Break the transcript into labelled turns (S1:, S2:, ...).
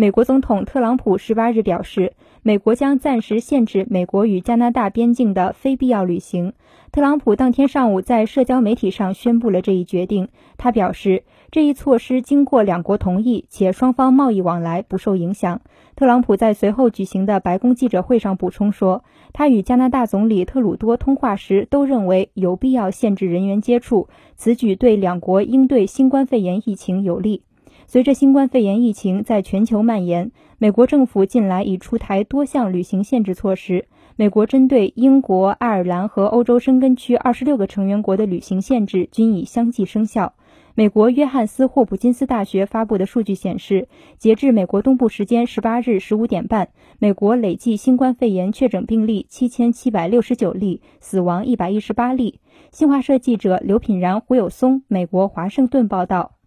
S1: 美国总统特朗普十八日表示，美国将暂时限制美国与加拿大边境的非必要旅行。特朗普当天上午在社交媒体上宣布了这一决定。他表示，这一措施经过两国同意，且双方贸易往来不受影响。特朗普在随后举行的白宫记者会上补充说，他与加拿大总理特鲁多通话时都认为有必要限制人员接触，此举对两国应对新冠肺炎疫情有利。随着新冠肺炎疫情在全球蔓延，美国政府近来已出台多项旅行限制措施。美国针对英国、爱尔兰和欧洲申根区二十六个成员国的旅行限制均已相继生效。美国约翰斯霍普金斯大学发布的数据显示，截至美国东部时间十八日十五点半，美国累计新冠肺炎确诊病例七千七百六十九例，死亡一百一十八例。新华社记者刘品然、胡有松，美国华盛顿报道。